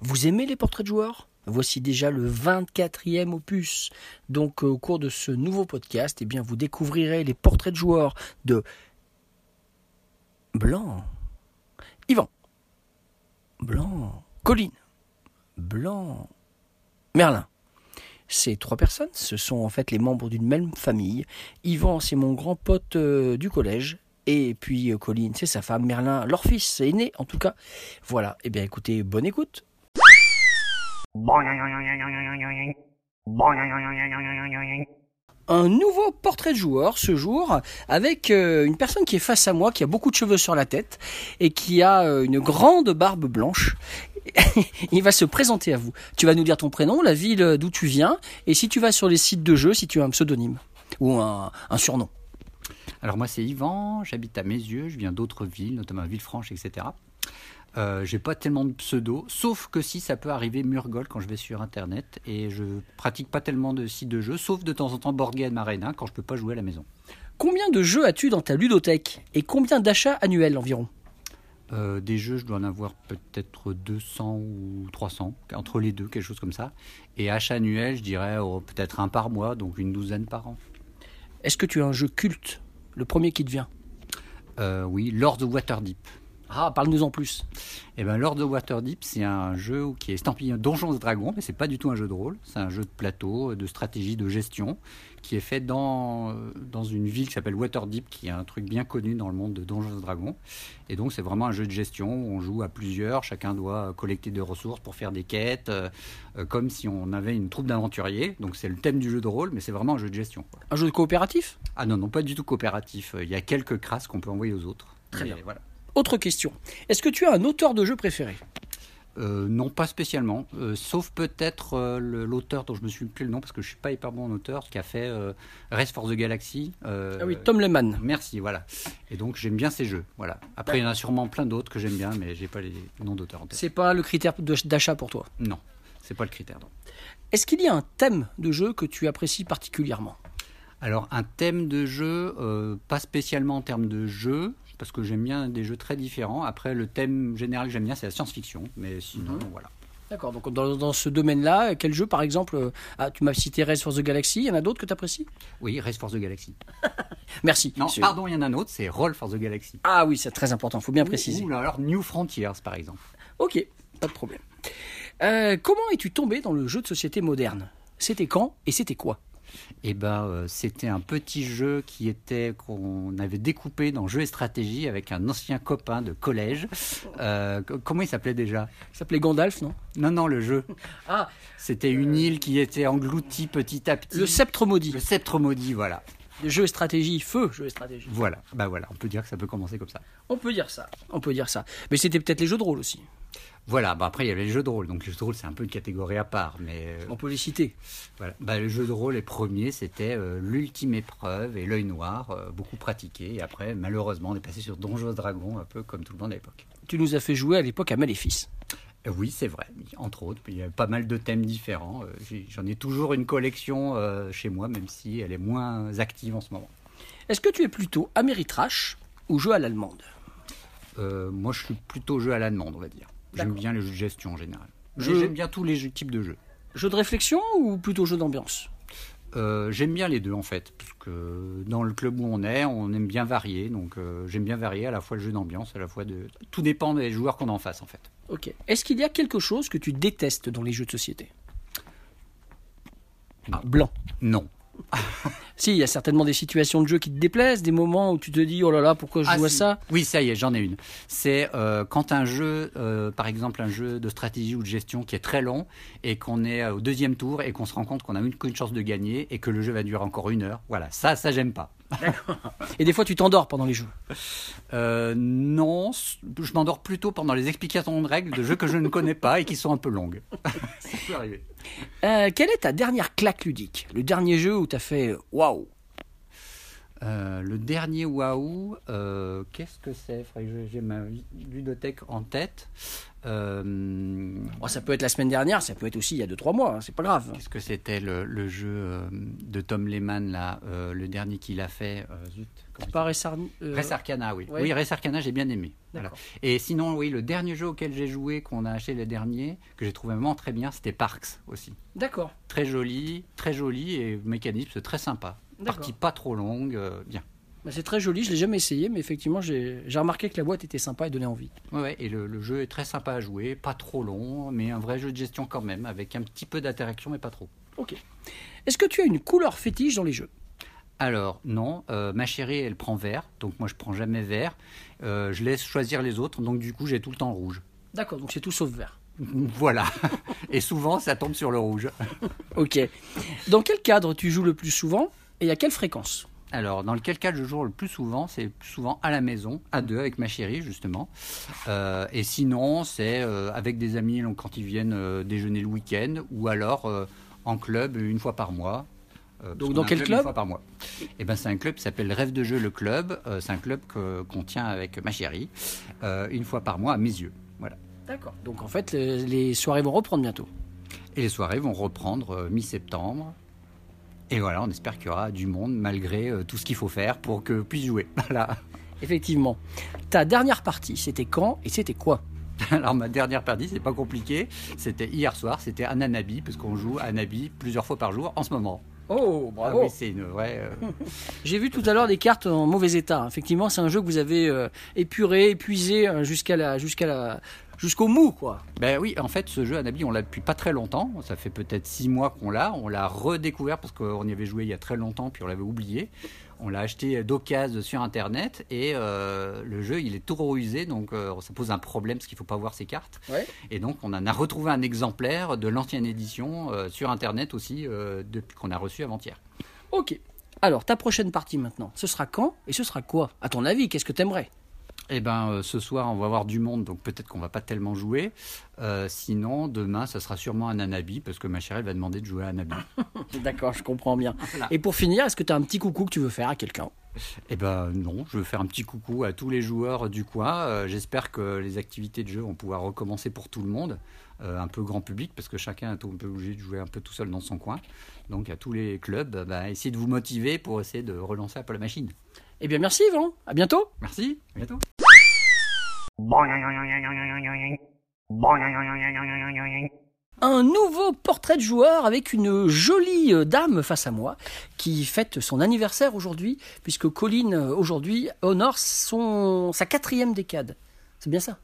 Vous aimez les portraits de joueurs? Voici déjà le 24e opus. Donc euh, au cours de ce nouveau podcast, eh bien, vous découvrirez les portraits de joueurs de Blanc, Yvan, Blanc, Colline, Blanc, Merlin. Ces trois personnes, ce sont en fait les membres d'une même famille. Yvan, c'est mon grand pote euh, du collège. Et puis euh, Colline, c'est sa femme. Merlin, leur fils, est né en tout cas. Voilà, eh bien écoutez, bonne écoute. Un nouveau portrait de joueur ce jour avec euh, une personne qui est face à moi, qui a beaucoup de cheveux sur la tête et qui a euh, une grande barbe blanche. Il va se présenter à vous. Tu vas nous dire ton prénom, la ville d'où tu viens et si tu vas sur les sites de jeux, si tu as un pseudonyme ou un, surnom. Alors moi c'est Yvan, j'habite à Mézieux, je viens d'autres villes, notamment Villefranche, etc. Euh, j'ai pas tellement de pseudo, sauf que si ça peut arriver Murgol quand je vais sur internet et je pratique pas tellement de sites de jeux, sauf de temps en temps Board Game Arena quand je peux pas jouer à la maison. Combien de jeux as-tu dans ta ludothèque et combien d'achats annuels environ? Euh, des jeux, je dois en avoir peut-être 200 ou 300, entre les deux, quelque chose comme ça. Et achat annuel, je dirais oh, peut-être un par mois, donc une douzaine par an. Est-ce que tu as un jeu culte Le premier qui te vient? Euh, oui, Lord of Waterdeep. Ah, parle-nous en plus. Eh ben, Lord of Waterdeep, c'est un jeu qui est estampillé Donjons et Dragons, mais c'est pas du tout un jeu de rôle. C'est un jeu de plateau, de stratégie, de gestion, qui est fait dans, dans une ville qui s'appelle Waterdeep, qui est un truc bien connu dans le monde de Donjons et Dragons. Et donc, c'est vraiment un jeu de gestion où on joue à plusieurs. Chacun doit collecter des ressources pour faire des quêtes, euh, euh, comme si on avait une troupe d'aventuriers. Donc, c'est le thème du jeu de rôle, mais c'est vraiment un jeu de gestion. Un jeu coopératif? Ah non, non, pas du tout coopératif. Il y a quelques crasses qu'on peut envoyer aux autres. Très bien. Voilà. Autre question. Est-ce que tu as un auteur de jeu préféré? Euh, non, pas spécialement, euh, sauf peut-être euh, l'auteur dont je me suis plus le nom parce que je suis pas hyper bon en auteur, qui a fait Race for the Galaxy. Ah oui, Tom Lehman. Merci, voilà. Et donc j'aime bien ces jeux, voilà. Après il y en a sûrement plein d'autres que j'aime bien, mais j'ai pas les noms d'auteurs en tête. C'est pas le critère d'achat pour toi? Non, c'est pas le critère. Est-ce qu'il y a un thème de jeu que tu apprécies particulièrement? Alors un thème de jeu, euh, pas spécialement en termes de jeu, parce que j'aime bien des jeux très différents. Après le thème général que j'aime bien c'est la science-fiction, mais sinon Mhm. voilà. D'accord, donc dans, dans ce domaine-là, quel jeu par exemple euh, ah, Tu m'as cité Race for the Galaxy, il y en a d'autres que tu apprécies Oui, Race for the Galaxy. Merci. Non, pardon, il y en a un autre, c'est Roll for the Galaxy. Ah oui, c'est très important, faut bien préciser. Ou alors New Frontiers, par exemple. Ok, pas de problème. Euh, comment es-tu tombé dans le jeu de société moderne? C'était quand et c'était quoi? Eh ben, euh, c'était un petit jeu qui était qu'on avait découpé dans Jeux et Stratégie avec un ancien copain de collège. Euh, co- comment il s'appelait déjà? Ça s'appelait Gandalf, non? Non, non, le jeu. Ah, C'était une île qui était engloutie petit à petit. le sceptre maudit. Le sceptre maudit, voilà. Le jeu et stratégie, feu, jeu et stratégie. Voilà, bah voilà, on peut dire que ça peut commencer comme ça. On peut dire ça. On peut dire ça. Mais c'était peut-être les jeux de rôle aussi. Voilà, bah après il y avait les jeux de rôle, donc les jeux de rôle c'est un peu une catégorie à part, mais euh, On peut les citer. voilà. Bah, le jeu de rôle, les premiers, c'était euh, l'ultime épreuve et l'œil noir, euh, beaucoup pratiqué, et après malheureusement on est passé sur Donjons et Dragons, un peu comme tout le monde à l'époque. Tu nous as fait jouer à l'époque à Maléfice. Oui, c'est vrai, entre autres. Il y a pas mal de thèmes différents. J'en ai toujours une collection chez moi, même si elle est moins active en ce moment. Est-ce que tu es plutôt Ameritrash ou jeu à l'allemande? Euh, moi, je suis plutôt jeu à la demande, on va dire. J'aime bien les jeux de gestion en général. Je- J'aime bien tous les jeux- types de jeux. Jeu de réflexion ou plutôt jeu d'ambiance Euh, j'aime bien les deux en fait, parce que dans le club où on est, on aime bien varier. Donc euh, j'aime bien varier à la fois le jeu d'ambiance, à la fois de. Tout dépend des joueurs qu'on a en face en fait. Ok. Est-ce qu'il y a quelque chose que tu détestes dans les jeux de société? Blanc. Non. Si, il y a certainement des situations de jeu qui te déplaisent, des moments où tu te dis oh là là, pourquoi je Ah, joue à si. ça? Oui, ça y est, j'en ai une. C'est euh, quand un jeu, euh, par exemple un jeu de stratégie ou de gestion qui est très long et qu'on est euh, au deuxième tour et qu'on se rend compte qu'on a une, qu'une chance de gagner et que le jeu va durer encore une heure. Voilà, ça, ça j'aime pas. Et des fois, tu t'endors pendant les jeux. Euh, non, je m'endors plutôt pendant les explications de règles de jeux que je ne connais pas et qui sont un peu longues. ça peut arriver. Euh, quelle est ta dernière claque ludique? Le dernier jeu où tu as fait waouh Euh, le dernier Waouh, euh, qu'est-ce que c'est? J'ai ma ludothèque en tête. Euh, Oh, ça peut être la semaine dernière, ça peut être aussi il y a 2-3 mois, hein, c'est pas grave. Qu'est-ce que c'était le, le jeu euh, de Tom Lehman, là, euh, le dernier qu'il a fait euh, Zut, il Pas Res Arcana, oui. ouais. Oui, Res Arcana, j'ai bien aimé. Voilà. Et sinon, oui, le dernier jeu auquel j'ai joué, qu'on a acheté le dernier, que j'ai trouvé vraiment très bien, c'était Parks aussi. D'accord. Très joli, très joli et mécanisme très sympa. Partie pas trop longue, euh, bien. Bah, c'est très joli, je l'ai jamais essayé, mais effectivement, j'ai remarqué que la boîte était sympa et donnait envie. Ouais, ouais, et le, le jeu est très sympa à jouer, pas trop long, mais un vrai jeu de gestion quand même, avec un petit peu d'interaction, mais pas trop. Ok. Est-ce que tu as une couleur fétiche dans les jeux? Alors, non, euh, ma chérie, elle prend vert, donc moi je prends jamais vert. Euh, je laisse choisir les autres, donc du coup j'ai tout le temps rouge. D'accord, donc c'est tout sauf vert. Voilà. Et souvent ça tombe sur le rouge. Ok. Dans quel cadre tu joues le plus souvent? Et à quelle fréquence? Alors, dans lequel cas je joue le plus souvent, c'est souvent à la maison, à deux, avec ma chérie, justement. Euh, et sinon, c'est euh, avec des amis donc, quand ils viennent euh, déjeuner le week-end, ou alors en club une fois par mois. Donc, dans quel Une club? fois par mois. Eh ben, c'est un club qui s'appelle Rêve de jeu le club. C'est un club qu'on tient avec ma chérie, une fois par mois à mes yeux. Voilà. D'accord. Donc en fait, les, les soirées vont reprendre bientôt. Et les soirées vont reprendre mi-septembre. Et voilà, on espère qu'il y aura du monde malgré euh, tout ce qu'il faut faire pour que puisse jouer. Voilà. Effectivement. Ta dernière partie, c'était quand et c'était quoi? Alors ma dernière partie, c'est pas compliqué. C'était hier soir, c'était Ananabi, parce qu'on joue à Anabi plusieurs fois par jour en ce moment. Oh, Ah oui, c'est une vraie. euh, J'ai vu tout à l'heure des cartes en mauvais état. Effectivement, c'est un jeu que vous avez euh, épuré, épuisé jusqu'à la, jusqu'à la, jusqu'au mou, quoi. Ben oui, en fait, ce jeu Anabi, on l'a depuis pas très longtemps. Ça fait peut-être six mois qu'on l'a. On l'a redécouvert parce qu'on y avait joué il y a très longtemps, puis on l'avait oublié. On l'a acheté d'occasion sur Internet et euh, le jeu, il est tout usé, donc euh, ça pose un problème parce qu'il faut pas voir ses cartes. Ouais. Et donc, on en a retrouvé un exemplaire de l'ancienne édition euh, sur Internet aussi, depuis qu'on a reçu avant-hier. Ok. Alors, ta prochaine partie maintenant, ce sera quand et ce sera quoi? À ton avis, qu'est-ce que t'aimerais? Eh ben, euh, ce soir, on va avoir du monde, donc peut-être qu'on va pas tellement jouer. Euh, sinon, demain, ça sera sûrement un Anabi, parce que ma chérie elle va demander de jouer à Anabi. D'accord, je comprends bien. Voilà. Et pour finir, est-ce que tu as un petit coucou que tu veux faire à quelqu'un? Eh ben non, je veux faire un petit coucou à tous les joueurs du coin. Euh, J'espère que les activités de jeu vont pouvoir recommencer pour tout le monde, euh, un peu grand public, parce que chacun est un peu obligé de jouer un peu tout seul dans son coin. Donc à tous les clubs, bah, essayez de vous motiver pour essayer de relancer un peu la machine. Eh bien, merci Yvan. À bientôt. Merci, à bientôt. Un nouveau portrait de joueur avec une jolie euh, dame face à moi qui fête son anniversaire aujourd'hui, puisque Colline euh, aujourd'hui honore son, sa quatrième décade. C'est bien ça?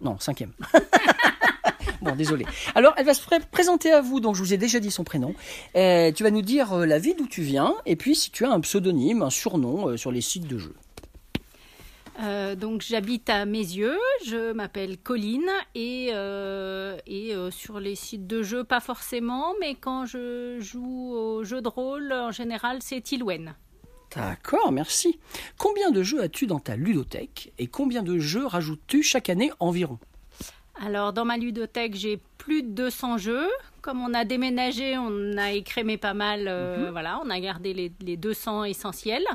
Non, cinquième. bon, désolé. Alors, elle va se pré- présenter à vous, donc je vous ai déjà dit son prénom. Euh, tu vas nous dire la ville d'où tu viens, et puis si tu as un pseudonyme, un surnom sur les sites de jeux. Euh, donc j'habite à Mézieux, je m'appelle Colline et, euh, et euh, sur les sites de jeux pas forcément, mais quand je joue au jeu de rôle en général c'est Tilwen. D'accord, merci. Combien de jeux as-tu dans ta ludothèque et combien de jeux rajoutes-tu chaque année environ? Alors dans ma ludothèque j'ai plus de 200 jeux. Comme on a déménagé, on a écrémé pas mal. euh, Voilà, on a gardé les, les 200 essentiels.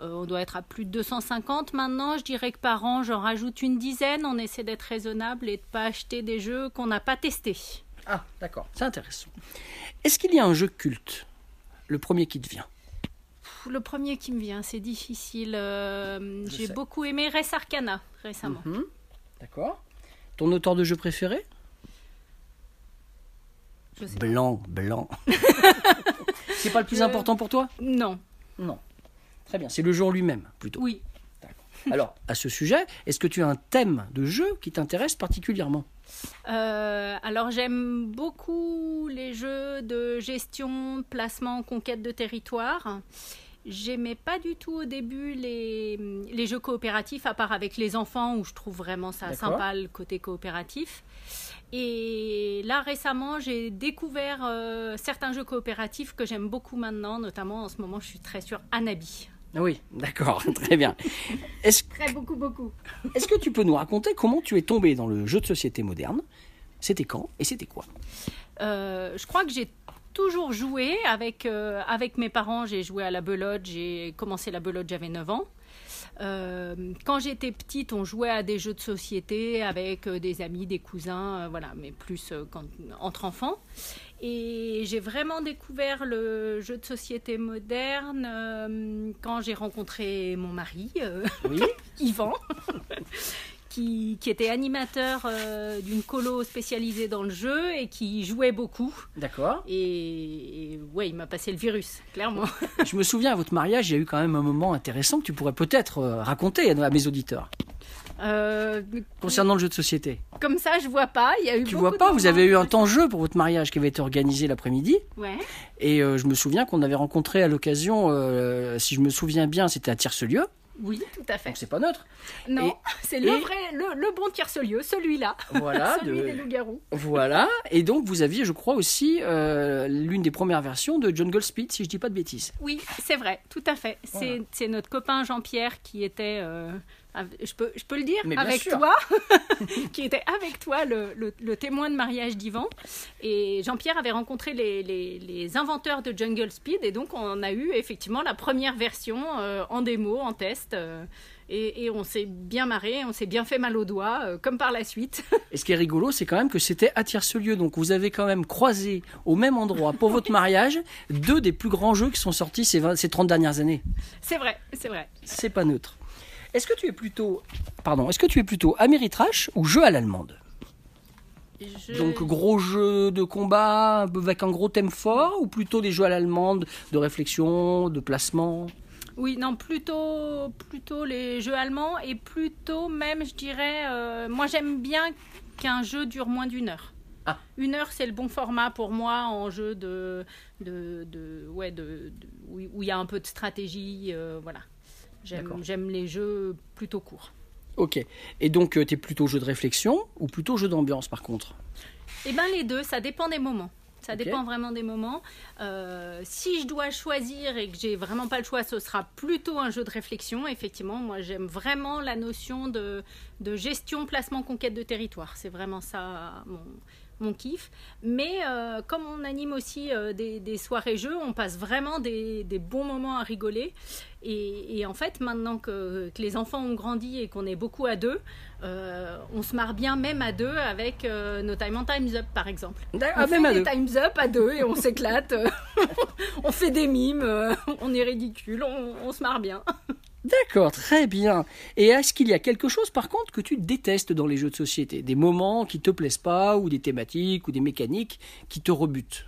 Euh, on doit être à plus de 250 maintenant. Je dirais que par an, j'en rajoute une dizaine. On essaie d'être raisonnable et de pas acheter des jeux qu'on n'a pas testés. Ah, d'accord, c'est intéressant. Est-ce qu'il y a un jeu culte Le premier qui te vient? Le premier qui me vient, c'est difficile. Euh, J'ai beaucoup aimé Res Arcana récemment. Mhm. D'accord. Ton auteur de jeu préféré? Je sais. Blanc, blanc. c'est pas le plus Je- important pour toi? Non. Non. Très bien, c'est le en lui-même plutôt. Oui. Alors, à ce sujet, est-ce que tu as un thème de jeu qui t'intéresse particulièrement? Euh, alors j'aime beaucoup les jeux de gestion, placement, conquête de territoire. J'aimais pas du tout au début les, les jeux coopératifs, à part avec les enfants où je trouve vraiment ça sympa le côté coopératif. Et là récemment, j'ai découvert euh, certains jeux coopératifs que j'aime beaucoup maintenant, notamment en ce moment, je suis très sur Anabi. Ah Oui, d'accord, très bien. Est-ce Très beaucoup, beaucoup. est-ce que tu peux nous raconter comment tu es tombé dans le jeu de société moderne? C'était quand et c'était quoi? Euh, je crois que j'ai toujours joué avec, euh, avec mes parents. J'ai joué à la belote. J'ai commencé la belote, j'avais 9 ans. Euh, quand j'étais petite, on jouait à des jeux de société avec euh, des amis, des cousins, euh, voilà, mais plus euh, quand- entre enfants. Et j'ai vraiment découvert le jeu de société moderne euh, quand j'ai rencontré mon mari, euh, Oui. Yvan, qui, qui était animateur euh, d'une colo spécialisée dans le jeu et qui jouait beaucoup. D'accord. Et, et ouais, il m'a passé le virus, clairement. Je me souviens à votre mariage, il y a eu quand même un moment intéressant que tu pourrais peut-être raconter à mes auditeurs Euh, concernant le jeu de société. comme ça, je vois pas. Il y a eu Tu beaucoup vois pas, de vous avez eu un temps jeu pour votre mariage qui avait été organisé l'après-midi. Ouais. Et euh, je me souviens qu'on avait rencontré à l'occasion, euh, si je me souviens bien, c'était à Tierce-Lieu. Oui, tout à fait. Donc c'est pas neutre. Non, c'est le et- vrai, le, le bon tierce-lieu, celui-là. Voilà. celui de- des loups-garous. Voilà. Et donc vous aviez, je crois aussi, l'une des premières versions de Jungle Speed, si je dis pas de bêtises. Oui, c'est vrai, tout à fait. C'est Voilà. c'est notre copain Jean-Pierre qui était, je, peux, je peux le dire, avec sûr. toi, qui était avec toi le, le- le témoin de mariage d'Ivan. Et Jean-Pierre avait rencontré les, les- les inventeurs de Jungle Speed et donc on a eu effectivement la première version euh, en démo, en test. euh, et, et on s'est bien marré, on s'est bien fait mal aux doigts, euh, comme par la suite. Et ce qui est rigolo, c'est quand même que c'était à Tierce-Lieu. Donc vous avez quand même croisé au même endroit pour votre mariage deux des plus grands jeux qui sont sortis ces, 20 ces 30 dernières années. c'est vrai, c'est vrai. C'est pas neutre. Est-ce que tu es plutôt, pardon, est-ce que tu es plutôt Ameritrash ou jeu à l'allemande Je- Donc gros jeu de combat avec un gros thème fort ou plutôt des jeux à l'allemande de réflexion, de placement? Oui, non, plutôt, plutôt les jeux allemands et plutôt même, je dirais, euh, moi j'aime bien qu'un jeu dure moins d'une heure. Ah. Une heure, c'est le bon format pour moi en jeu de, de, de- ouais, de, où il y a un peu de stratégie, euh, voilà. J'aime, les jeux plutôt courts. Ok. Et donc tu es plutôt jeu de réflexion ou plutôt jeu d'ambiance par contre? Eh bien, les deux, ça dépend des moments. Ça dépend vraiment des moments. Euh, si je dois choisir et que j'ai vraiment pas le choix, ce sera plutôt un jeu de réflexion. Effectivement, moi j'aime vraiment la notion de, de gestion, placement, conquête de territoire. C'est vraiment ça mon, mon kiff. Mais euh, comme on anime aussi euh, des, des soirées jeux, on passe vraiment des, des bons moments à rigoler. Et, et en fait, maintenant que, que les enfants ont grandi et qu'on est beaucoup à deux, euh, on se marre bien même à deux avec nos Time Time's Up par exemple. Ah, on même fait des. Time's Up à deux et on s'éclate. on fait des mimes, on est ridicule, on, on se marre bien. D'accord, très bien. Et est-ce qu'il y a quelque chose par contre que tu détestes dans les jeux de société? Des moments qui te plaisent pas ou des thématiques ou des mécaniques qui te rebutent?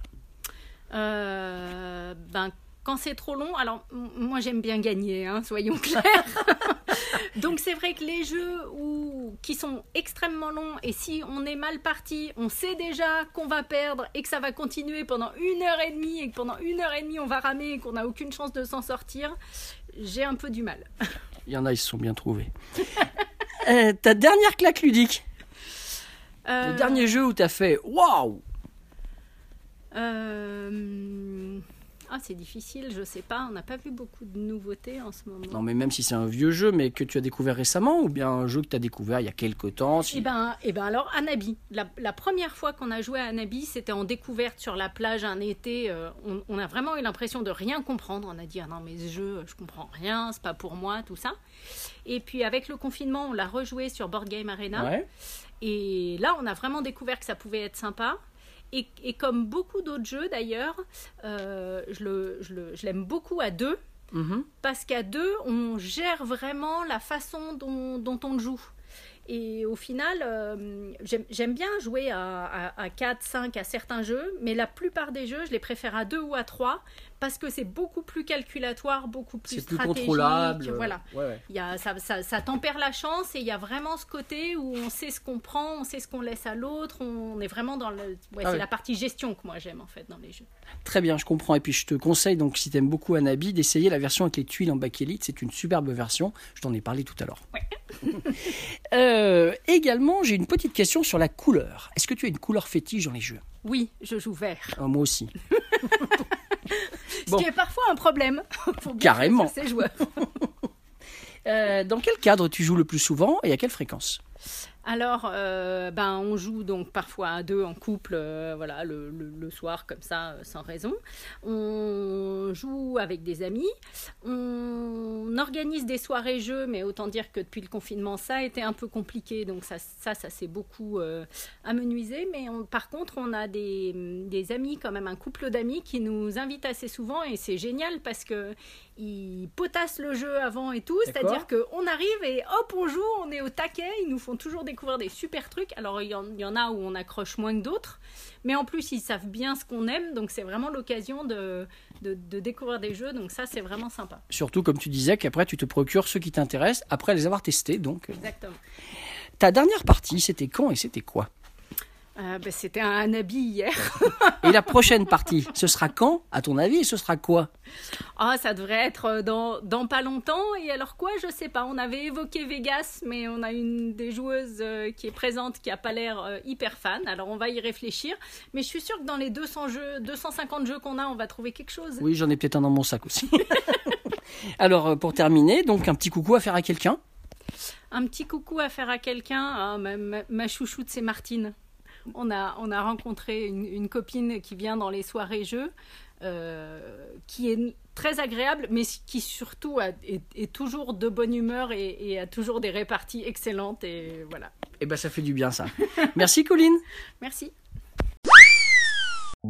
Euh, ben, quand c'est trop long, alors moi j'aime bien gagner, hein, soyons clairs. Donc c'est vrai que les jeux où, qui sont extrêmement longs et si on est mal parti, on sait déjà qu'on va perdre et que ça va continuer pendant une heure et demie et que pendant une heure et demie on va ramer et qu'on n'a aucune chance de s'en sortir, j'ai un peu du mal. Il y en a, ils se sont bien trouvés. Euh, ta dernière claque ludique Le Euh, dernier jeu où tu as fait Waouh euh, Ah, c'est difficile, je sais pas. On n'a pas vu beaucoup de nouveautés en ce moment. Non, mais même si c'est un vieux jeu, mais que tu as découvert récemment, ou bien un jeu que tu as découvert il y a quelques temps si- Eh ben, eh ben alors, Anabi. La, la première fois qu'on a joué à Anabi, c'était en découverte sur la plage un été. euh, on, on a vraiment eu l'impression de rien comprendre. On a dit, ah non, mais ce jeu, je comprends rien, c'est pas pour moi, tout ça. Et puis, avec le confinement, on l'a rejoué sur Board Game Arena. Ouais. Et là, on a vraiment découvert que ça pouvait être sympa. Et, et comme beaucoup d'autres jeux d'ailleurs, euh, je le- je le- je l'aime beaucoup à deux. Mhm. Parce qu'à deux, on gère vraiment la façon dont, dont on le joue. Et au final, euh, j'aime j'aime bien jouer à, à, à 4, 5 à certains jeux, mais la plupart des jeux, je les préfère à 2 ou à 3 parce que c'est beaucoup plus calculatoire, beaucoup plus C'est plus stratégique. contrôlable. euh, Voilà. ouais, ouais. Il y a, ça, ça, ça tempère la chance et il y a vraiment ce côté où on sait ce qu'on prend, on sait ce qu'on laisse à l'autre. On est vraiment dans le. Ouais, Ah c'est la partie gestion que moi j'aime en fait dans les jeux. Très bien, je comprends. Et puis je te conseille, donc si tu aimes beaucoup Anabi, d'essayer la version avec les tuiles en bakélite. C'est une superbe version. Je t'en ai parlé tout à l'heure. Euh, également, j'ai une petite question sur la couleur. Est-ce que tu as une couleur fétiche dans les jeux? Oui, je joue vert. Ah, Moi aussi. Ce qui est parfois un problème. Bien Carrément. ses joueurs. Euh, dans quel cadre tu joues le plus souvent et à quelle fréquence? Alors, euh, ben, on joue donc parfois à deux en couple, euh, voilà, le, le- le soir comme ça, euh, sans raison. On joue avec des amis. On organise des soirées jeux, mais autant dire que depuis le confinement, ça a été un peu compliqué, donc ça, ça, ça s'est beaucoup euh, amenuisé. Mais on- par contre, on a des, des amis, quand même un couple d'amis qui nous invitent assez souvent, et c'est génial parce que ils potassent le jeu avant et tout, c'est-à-dire qu'on arrive et hop, on joue, on est au taquet, ils nous font toujours découvrir des super trucs. Alors il y, en, il y en a où on accroche moins que d'autres, mais en plus ils savent bien ce qu'on aime, donc c'est vraiment l'occasion de, de, de découvrir des jeux, donc ça c'est vraiment sympa. Surtout, comme tu disais, qu'après tu te procures ceux qui t'intéressent après les avoir testés. Donc, euh. Exactement. ta dernière partie, c'était quand et c'était quoi? Euh, ben, C'était un habit hier. Et la prochaine partie, ce sera quand, à ton avis, et ce sera quoi? Ah, ça devrait être dans, dans pas longtemps. Et alors quoi, je sais pas. On avait évoqué Vegas, mais on a une des joueuses euh, qui est présente qui a pas l'air euh, hyper fan. Alors on va y réfléchir. Mais je suis sûre que dans les 200 jeux, 250 jeux qu'on a, on va trouver quelque chose. Oui, j'en ai peut-être un dans mon sac aussi. Alors, euh, pour terminer, donc un petit coucou à faire à quelqu'un. Un petit coucou à faire à quelqu'un. Ah, ma, ma- ma chouchoute, c'est Martine. On a, on a rencontré une, une copine qui vient dans les soirées jeux, euh, qui est très agréable, mais qui surtout a- est, est toujours de bonne humeur et, et a toujours des réparties excellentes. Et voilà. Eh ben, ça fait du bien, ça. Merci, Colline. Merci.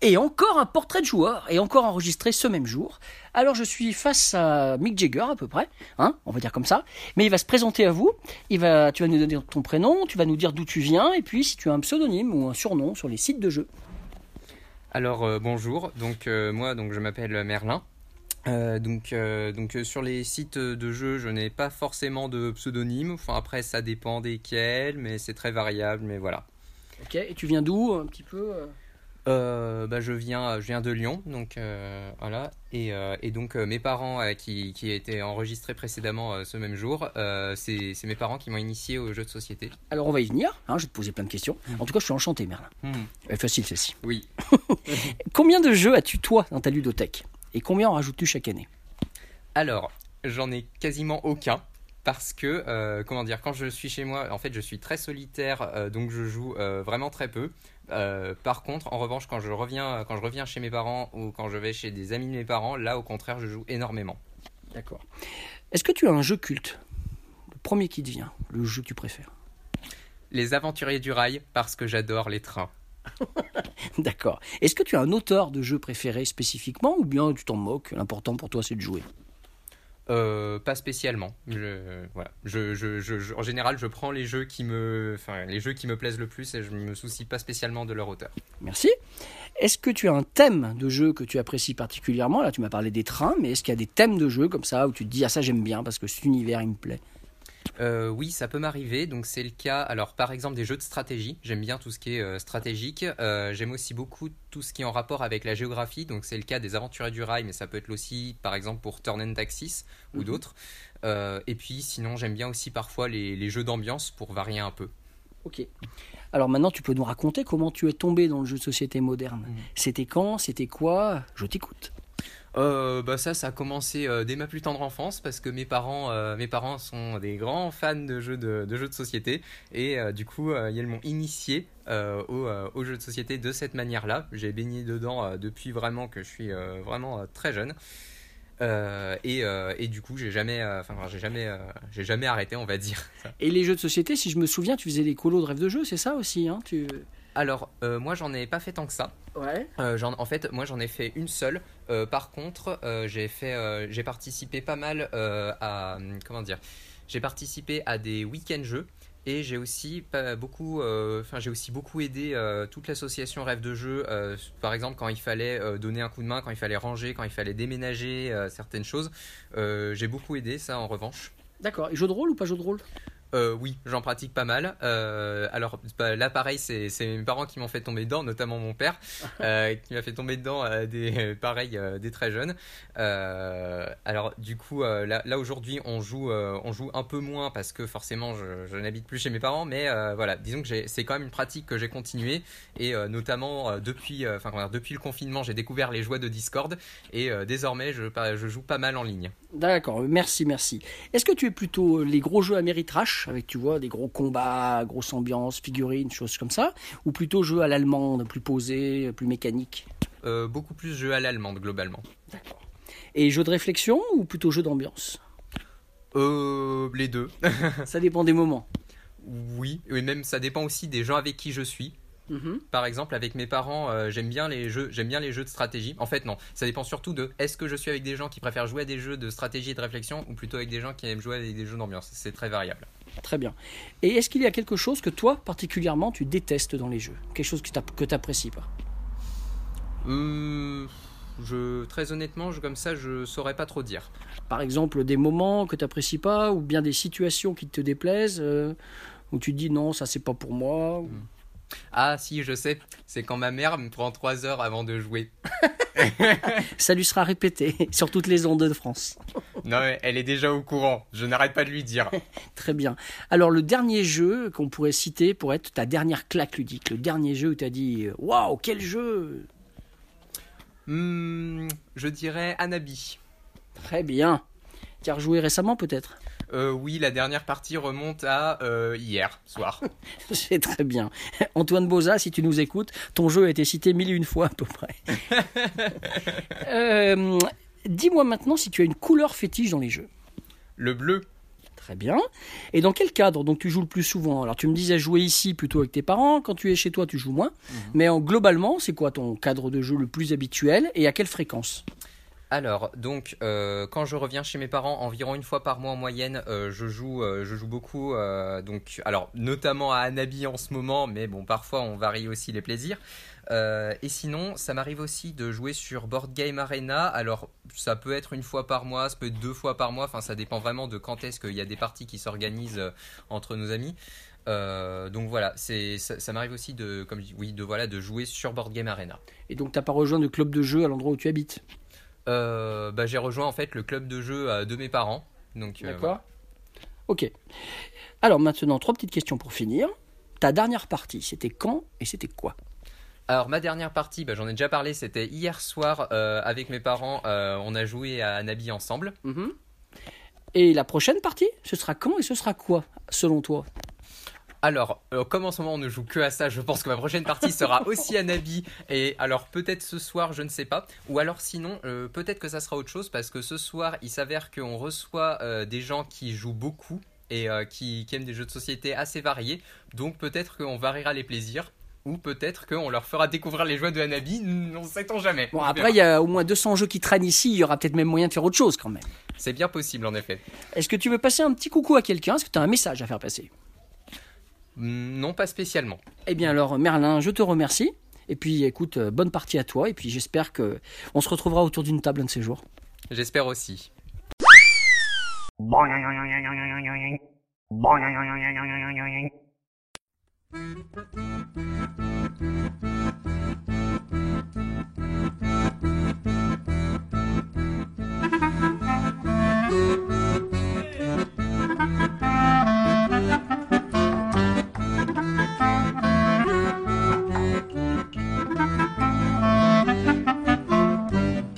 Et encore un portrait de joueur, et encore enregistré ce même jour. Alors je suis face à Mick Jagger à peu près, hein, on va dire comme ça. Mais il va se présenter à vous. Il va, tu vas nous donner ton prénom, tu vas nous dire d'où tu viens, et puis si tu as un pseudonyme ou un surnom sur les sites de jeux. Alors euh, bonjour, donc euh, moi donc je m'appelle Merlin. Euh, donc euh, donc euh, sur les sites de jeux, je n'ai pas forcément de pseudonyme. Enfin après ça dépend desquels, mais c'est très variable. Mais voilà. Ok. Et tu viens d'où un petit peu euh bah, je viens je viens de Lyon, donc euh, voilà. Et, euh, et donc euh, mes parents qui qui étaient enregistrés précédemment ce même jour, c'est mes parents qui m'ont initié aux jeux de société. Alors on va y venir. Hein, je vais te poser plein de questions. En tout cas, je suis enchanté, Merlin. Est facile celle-ci. Oui. Combien de jeux as-tu toi dans ta ludothèque? Et combien en rajoutes-tu chaque année? Alors, j'en ai quasiment aucun. Parce que, euh, comment dire, quand je suis chez moi, en fait, je suis très solitaire, euh, donc je joue euh, vraiment très peu. Euh, par contre, en revanche, quand je, reviens, quand je reviens chez mes parents ou quand je vais chez des amis de mes parents, là, au contraire, je joue énormément. D'accord. Est-ce que tu as un jeu culte? Le premier qui te vient, le jeu que tu préfères? Les aventuriers du rail, parce que j'adore les trains. D'accord. Est-ce que tu as un auteur de jeu préféré spécifiquement ou bien tu t'en moques? L'important pour toi c'est de jouer. Euh, pas spécialement. Voilà. En général, je prends les jeux qui me, enfin, les jeux qui me plaisent le plus et je me soucie pas spécialement de leur auteur. Merci. Est-ce que tu as un thème de jeu que tu apprécies particulièrement? Là tu m'as parlé des trains, mais est-ce qu'il y a des thèmes de jeu comme ça où tu te dis ah ça j'aime bien parce que cet univers il me plaît? Euh, oui, ça peut m'arriver. Donc c'est le cas. Alors par exemple des jeux de stratégie. J'aime bien tout ce qui est euh, stratégique. Euh, J'aime aussi beaucoup tout ce qui est en rapport avec la géographie. Donc c'est le cas des Aventuriers du Rail, mais ça peut être aussi par exemple pour Turn and Taxis ou Mhm. d'autres. Et puis sinon j'aime bien aussi parfois les, les jeux d'ambiance pour varier un peu. Ok. Alors maintenant tu peux nous raconter comment tu es tombé dans le jeu de société moderne. Mhm. C'était quand? C'était quoi? Je t'écoute. Euh, bah ça, ça a commencé euh, dès ma plus tendre enfance parce que mes parents, euh, mes parents sont des grands fans de jeux de, jeux de société et du coup ils m'ont initié au, aux jeux de société de cette manière-là. J'ai baigné dedans depuis vraiment que je suis vraiment très jeune. Et, et du coup j'ai jamais, enfin j'ai jamais, j'ai jamais arrêté on va dire. Et les jeux de société, si je me souviens, tu faisais des colos de rêve de jeu, c'est ça aussi hein tu... Alors euh, moi j'en ai pas fait tant que ça. Ouais. Euh, en fait, moi j'en ai fait une seule. Euh, par contre, j'ai fait, j'ai participé pas mal à, hum, comment dire, j'ai participé à des week-ends jeux et j'ai aussi pas beaucoup, enfin j'ai aussi beaucoup aidé toute l'association Rêve de Jeu. par exemple, quand il fallait donner un coup de main, quand il fallait ranger, quand il fallait déménager certaines choses, j'ai beaucoup aidé ça en revanche. D'accord. Et jeu de rôle ou pas jeu de rôle? Euh, oui, j'en pratique pas mal. Euh, alors bah, là, pareil, c'est mes parents qui m'ont fait tomber dedans, notamment mon père, euh, qui m'a fait tomber dedans des pareil des très jeunes. Alors du coup, là, là aujourd'hui, on joue on joue un peu moins parce que forcément, je, je n'habite plus chez mes parents, mais voilà, disons que c'est quand même une pratique que j'ai continuée et notamment depuis enfin depuis le confinement, j'ai découvert les joies de Discord et désormais, je je joue pas mal en ligne. D'accord, merci, merci. Est-ce que tu es plutôt les gros jeux Avec, tu vois, des gros combats, grosse ambiance, figurines, choses comme ça, ou plutôt jeux à l'allemande, plus posés, plus mécaniques Euh, beaucoup plus jeu à l'allemande globalement. D'accord. Et jeux de réflexion ou plutôt jeux d'ambiance? Euh, les deux. Ça dépend des moments. Oui, et même ça dépend aussi des gens avec qui je suis. Mhm. Par exemple, avec mes parents, euh, j'aime bien les jeux, j'aime bien les jeux de stratégie. En fait, non, ça dépend surtout de est-ce que je suis avec des gens qui préfèrent jouer à des jeux de stratégie et de réflexion ou plutôt avec des gens qui aiment jouer à des jeux d'ambiance. C'est très variable. Très bien. Et est-ce qu'il y a quelque chose que toi, particulièrement, tu détestes dans les jeux? Quelque chose que tu n'apprécies pas? Euh, je, très honnêtement, je, comme ça, je saurais pas trop dire. Par exemple, des moments que tu n'apprécies pas, ou bien des situations qui te déplaisent, euh, où tu te dis non, ça c'est pas pour moi. ou- Ah, si, je sais, c'est quand ma mère me prend 3 heures avant de jouer. Ça lui sera répété sur toutes les ondes de France. Non, elle est déjà au courant. Je n'arrête pas de lui dire. Très bien. Alors, le dernier jeu qu'on pourrait citer pour être ta dernière claque ludique, le dernier jeu où tu as dit Waouh, quel jeu Hmm, je dirais Anabi. Très bien. Tu as rejoué récemment peut-être? Euh, oui, la dernière partie remonte à euh, hier soir. C'est très bien. Antoine Boza, si tu nous écoutes, ton jeu a été cité mille et une fois à peu près. Euh, Dis-moi maintenant si tu as une couleur fétiche dans les jeux. Le bleu. Très bien. Et dans quel cadre? Donc tu joues le plus souvent Alors tu me disais jouer ici plutôt avec tes parents, quand tu es chez toi tu joues moins. Mais en, globalement, c'est quoi ton cadre de jeu le plus habituel et à quelle fréquence? Alors, donc, euh, quand je reviens chez mes parents, environ une fois par mois en moyenne, euh, je joue, euh, je joue beaucoup. donc, alors, notamment à Anabi en ce moment, mais bon, parfois on varie aussi les plaisirs. Et sinon, ça m'arrive aussi de jouer sur Board Game Arena. Alors, ça peut être une fois par mois, ça peut être deux fois par mois. Enfin, ça dépend vraiment de quand est-ce qu'il y a des parties qui s'organisent entre nos amis. Donc voilà, ça, m'arrive aussi de, comme oui, de voilà, de jouer sur Board Game Arena. Et donc t'as pas rejoint de club de jeu à l'endroit où tu habites? Euh, bah, j'ai rejoint en fait le club de jeu euh, de mes parents. Donc, euh, D'accord Ok. Alors maintenant, trois petites questions pour finir. Ta dernière partie, c'était quand et c'était quoi? Alors ma dernière partie, bah, j'en ai déjà parlé, c'était hier soir euh, avec mes parents. euh, on a joué à Nabi ensemble. Mhm. Et la prochaine partie, ce sera quand et ce sera quoi, selon toi? Alors, euh, comme en ce moment on ne joue que à ça, je pense que ma prochaine partie sera aussi à Nabi. Et alors peut-être ce soir, je ne sais pas. Ou alors sinon, euh, peut-être que ça sera autre chose parce que ce soir, il s'avère qu'on reçoit euh, des gens qui jouent beaucoup et qui, qui aiment des jeux de société assez variés. Donc peut-être qu'on variera les plaisirs. Ou peut-être qu'on leur fera découvrir les joies de Hanabi, on ne sait-on jamais. Bon, On après, il y a au moins 200 jeux qui traînent ici, il y aura peut-être même moyen de faire autre chose quand même. C'est bien possible en effet. Est-ce que tu veux passer un petit coucou à quelqu'un? Est-ce que tu as un message à faire passer? Non, pas spécialement. Eh bien alors, Merlin, je te remercie. Et puis, écoute, euh, bonne partie à toi. Et puis, j'espère que on se retrouvera autour d'une table un de ces jours. J'espère aussi.